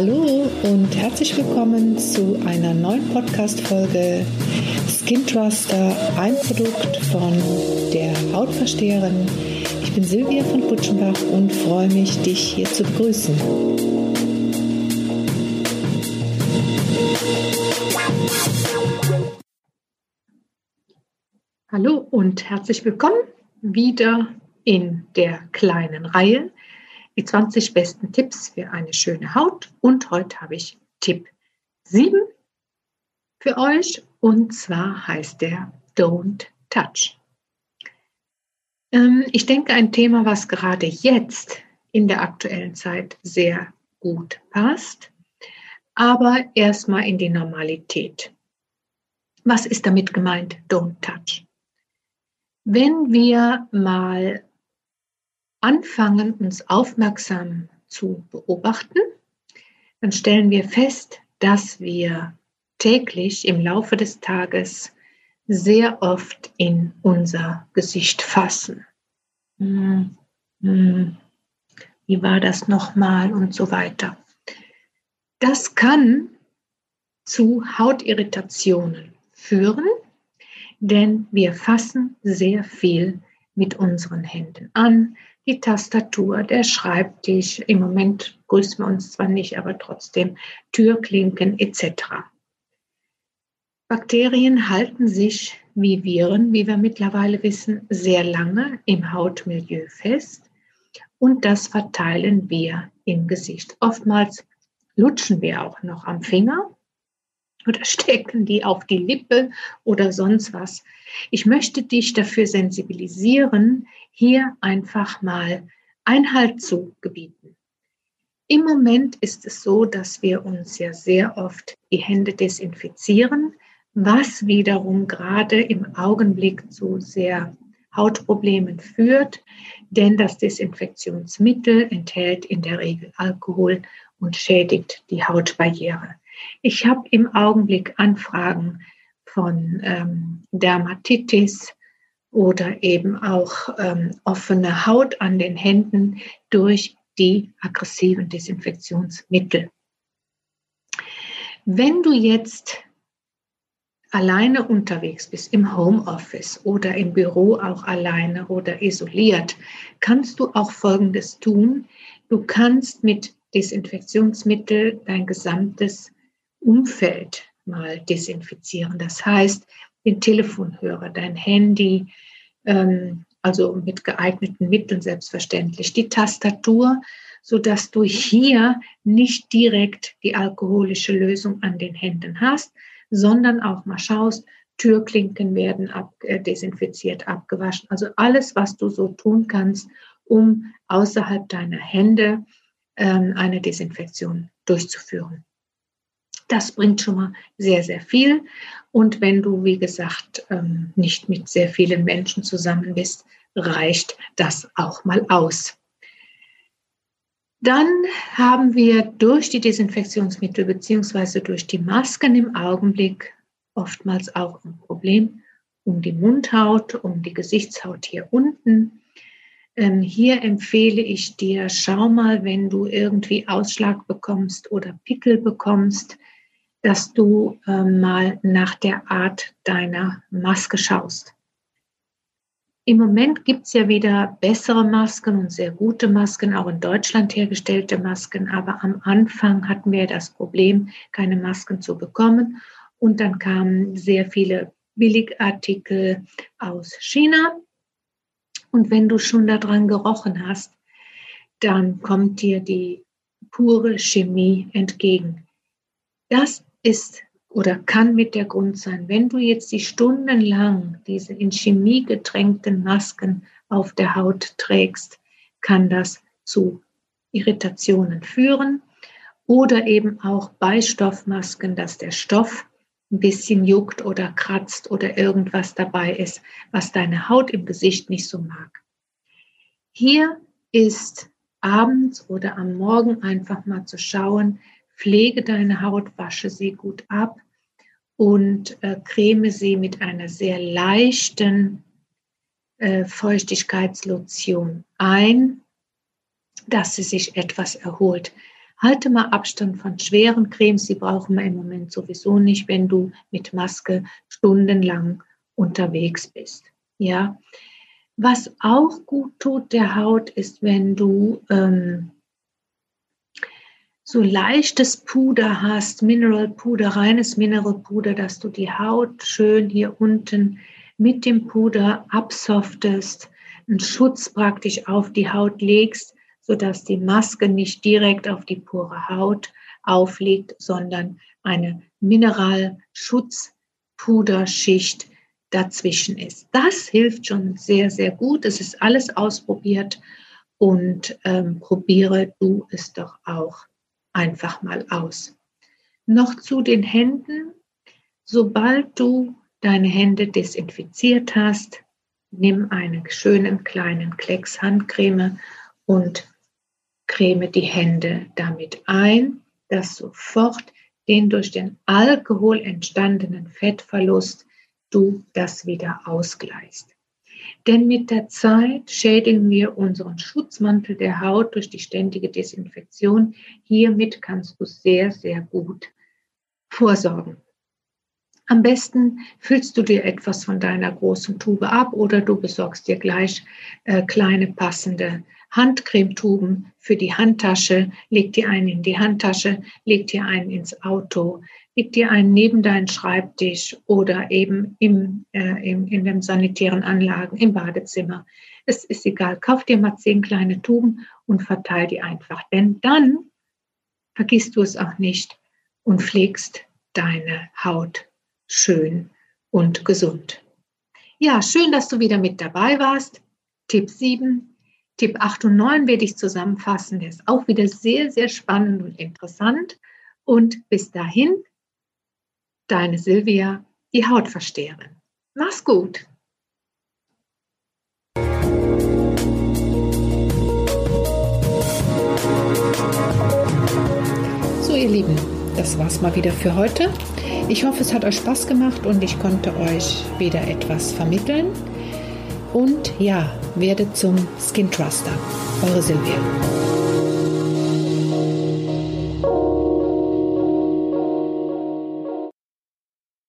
Hallo und herzlich willkommen zu einer neuen Podcast-Folge Skin Truster, ein Produkt von der Hautversteherin. Ich bin Silvia von Butschenbach und freue mich, dich hier zu begrüßen. Hallo und herzlich willkommen wieder in der kleinen Reihe die 20 besten Tipps für eine schöne Haut. Und heute habe ich Tipp 7 für euch. Und zwar heißt der Don't Touch. Ähm, ich denke, ein Thema, was gerade jetzt in der aktuellen Zeit sehr gut passt, aber erstmal in die Normalität. Was ist damit gemeint, Don't Touch? Wenn wir mal anfangen, uns aufmerksam zu beobachten, dann stellen wir fest, dass wir täglich im Laufe des Tages sehr oft in unser Gesicht fassen. Hm, hm, wie war das nochmal und so weiter. Das kann zu Hautirritationen führen, denn wir fassen sehr viel mit unseren Händen an die Tastatur, der Schreibtisch. Im Moment grüßen wir uns zwar nicht, aber trotzdem Türklinken etc. Bakterien halten sich wie Viren, wie wir mittlerweile wissen, sehr lange im Hautmilieu fest und das verteilen wir im Gesicht. Oftmals lutschen wir auch noch am Finger oder stecken die auf die Lippe oder sonst was. Ich möchte dich dafür sensibilisieren, hier einfach mal Einhalt zu gebieten. Im Moment ist es so, dass wir uns ja sehr oft die Hände desinfizieren, was wiederum gerade im Augenblick zu sehr Hautproblemen führt, denn das Desinfektionsmittel enthält in der Regel Alkohol und schädigt die Hautbarriere. Ich habe im Augenblick Anfragen von ähm, Dermatitis oder eben auch ähm, offene Haut an den Händen durch die aggressiven Desinfektionsmittel. Wenn du jetzt alleine unterwegs bist, im Homeoffice oder im Büro auch alleine oder isoliert, kannst du auch Folgendes tun. Du kannst mit Desinfektionsmittel dein gesamtes Umfeld mal desinfizieren. Das heißt, den Telefonhörer, dein Handy, ähm, also mit geeigneten Mitteln selbstverständlich, die Tastatur, sodass du hier nicht direkt die alkoholische Lösung an den Händen hast, sondern auch mal schaust, Türklinken werden ab, äh, desinfiziert, abgewaschen. Also alles, was du so tun kannst, um außerhalb deiner Hände ähm, eine Desinfektion durchzuführen. Das bringt schon mal sehr, sehr viel. Und wenn du, wie gesagt, ähm, nicht mit sehr vielen Menschen zusammen bist, reicht das auch mal aus. Dann haben wir durch die Desinfektionsmittel beziehungsweise durch die Masken im Augenblick oftmals auch ein Problem um die Mundhaut, um die Gesichtshaut hier unten. Ähm, hier empfehle ich dir, schau mal, wenn du irgendwie Ausschlag bekommst oder Pickel bekommst, dass du äh, mal nach der Art deiner Maske schaust. Im Moment gibt es ja wieder bessere Masken und sehr gute Masken, auch in Deutschland hergestellte Masken, aber am Anfang hatten wir das Problem, keine Masken zu bekommen und dann kamen sehr viele Billigartikel aus China und wenn du schon daran gerochen hast, dann kommt dir die pure Chemie entgegen. Das ist oder kann mit der Grund sein, wenn du jetzt die stundenlang diese in Chemie getränkten Masken auf der Haut trägst, kann das zu Irritationen führen oder eben auch Beistoffmasken, dass der Stoff ein bisschen juckt oder kratzt oder irgendwas dabei ist, was deine Haut im Gesicht nicht so mag. Hier ist abends oder am Morgen einfach mal zu schauen, pflege deine Haut, wasche sie gut ab und äh, creme sie mit einer sehr leichten äh, Feuchtigkeitslotion ein, dass sie sich etwas erholt. Halte mal Abstand von schweren Cremes, die brauchen wir im Moment sowieso nicht, wenn du mit Maske stundenlang unterwegs bist. Ja, was auch gut tut der Haut ist, wenn du ähm, so leichtes Puder hast, Mineral Puder, reines Mineral Puder, dass du die Haut schön hier unten mit dem Puder absoftest, einen Schutz praktisch auf die Haut legst, sodass die Maske nicht direkt auf die pure Haut aufliegt, sondern eine Mineralschutzpuderschicht dazwischen ist. Das hilft schon sehr, sehr gut. Es ist alles ausprobiert und ähm, probiere du es doch auch einfach mal aus. Noch zu den Händen. Sobald du deine Hände desinfiziert hast, nimm einen schönen kleinen Klecks Handcreme und creme die Hände damit ein, dass sofort den durch den Alkohol entstandenen Fettverlust du das wieder ausgleichst. Denn mit der Zeit schädigen wir unseren Schutzmantel der Haut durch die ständige Desinfektion. Hiermit kannst du sehr, sehr gut vorsorgen. Am besten füllst du dir etwas von deiner großen Tube ab oder du besorgst dir gleich äh, kleine passende Handcremetuben für die Handtasche, leg dir einen in die Handtasche, leg dir einen ins Auto, leg dir einen neben deinen Schreibtisch oder eben im, äh, im, in den sanitären Anlagen, im Badezimmer. Es ist egal, kauf dir mal zehn kleine Tuben und verteil die einfach. Denn dann vergisst du es auch nicht und pflegst deine Haut schön und gesund. Ja, schön, dass du wieder mit dabei warst. Tipp 7. Tipp 8 und 9 werde ich zusammenfassen. Der ist auch wieder sehr, sehr spannend und interessant. Und bis dahin Deine Silvia, die Hautversteherin. Mach's gut. So, ihr Lieben, das war's mal wieder für heute. Ich hoffe, es hat euch Spaß gemacht und ich konnte euch wieder etwas vermitteln. Und ja, werdet zum Skin Truster. Eure Silvia.